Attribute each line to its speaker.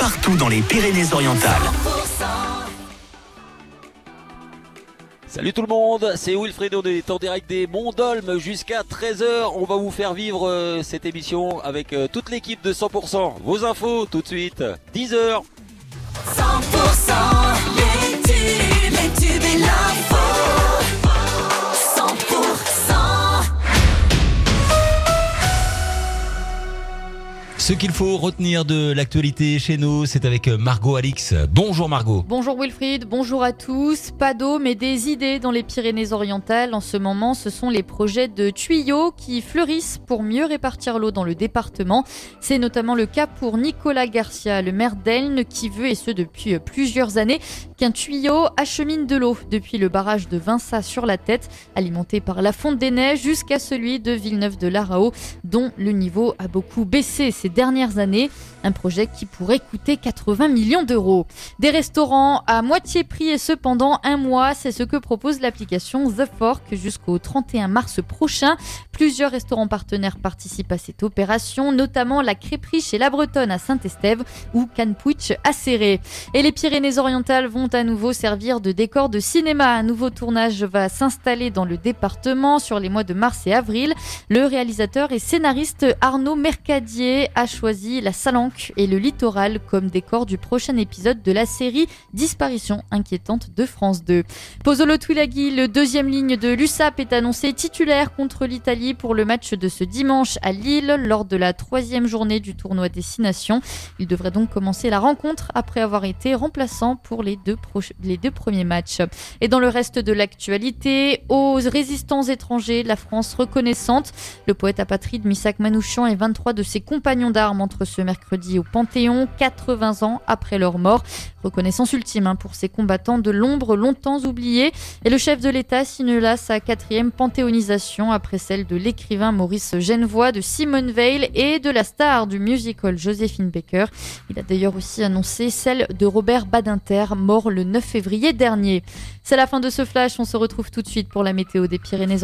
Speaker 1: partout dans les Pyrénées-Orientales.
Speaker 2: Salut tout le monde, c'est Wilfred, on est en direct des Mondolmes jusqu'à 13h. On va vous faire vivre euh, cette émission avec euh, toute l'équipe de 100%. Vos infos tout de suite, 10h.
Speaker 3: 100%
Speaker 4: Ce qu'il faut retenir de l'actualité chez nous, c'est avec Margot Alix. Bonjour Margot.
Speaker 5: Bonjour Wilfried, bonjour à tous. Pas d'eau, mais des idées dans les Pyrénées-Orientales. En ce moment, ce sont les projets de tuyaux qui fleurissent pour mieux répartir l'eau dans le département. C'est notamment le cas pour Nicolas Garcia, le maire d'Elne, qui veut, et ce depuis plusieurs années, qu'un tuyau achemine de l'eau depuis le barrage de Vinça sur la tête, alimenté par la fonte des neiges, jusqu'à celui de Villeneuve-de-Larao, dont le niveau a beaucoup baissé dernières années. Un projet qui pourrait coûter 80 millions d'euros. Des restaurants à moitié prix et cependant un mois, c'est ce que propose l'application The Fork jusqu'au 31 mars prochain. Plusieurs restaurants partenaires participent à cette opération, notamment la crêperie chez La Bretonne à Saint-Estève ou Canpuich à Serré. Et les Pyrénées-Orientales vont à nouveau servir de décor de cinéma. Un nouveau tournage va s'installer dans le département sur les mois de mars et avril. Le réalisateur et scénariste Arnaud Mercadier a choisi la Salanque et le littoral comme décor du prochain épisode de la série Disparition inquiétante de France 2. Pozzolo Twilaghi, le deuxième ligne de l'USAP, est annoncé titulaire contre l'Italie pour le match de ce dimanche à Lille lors de la troisième journée du tournoi Destination. Il devrait donc commencer la rencontre après avoir été remplaçant pour les deux, premiers matchs. Et dans le reste de l'actualité, aux résistants étrangers, la France reconnaissante. Le poète apatride Missak Manouchian et 23 de ses compagnons d'armes entre ce mercredi au Panthéon, 80 ans après leur mort. Reconnaissance ultime hein, pour ces combattants de l'ombre longtemps oubliés. Et le chef de l'État signe là sa quatrième panthéonisation après celle de l'écrivain Maurice Genevoix, de Simone Veil et de la star du musical Joséphine Baker. Il a d'ailleurs aussi annoncé celle de Robert Badinter, mort le 9 février dernier. C'est la fin de ce flash, on se retrouve tout de suite pour la météo des Pyrénées.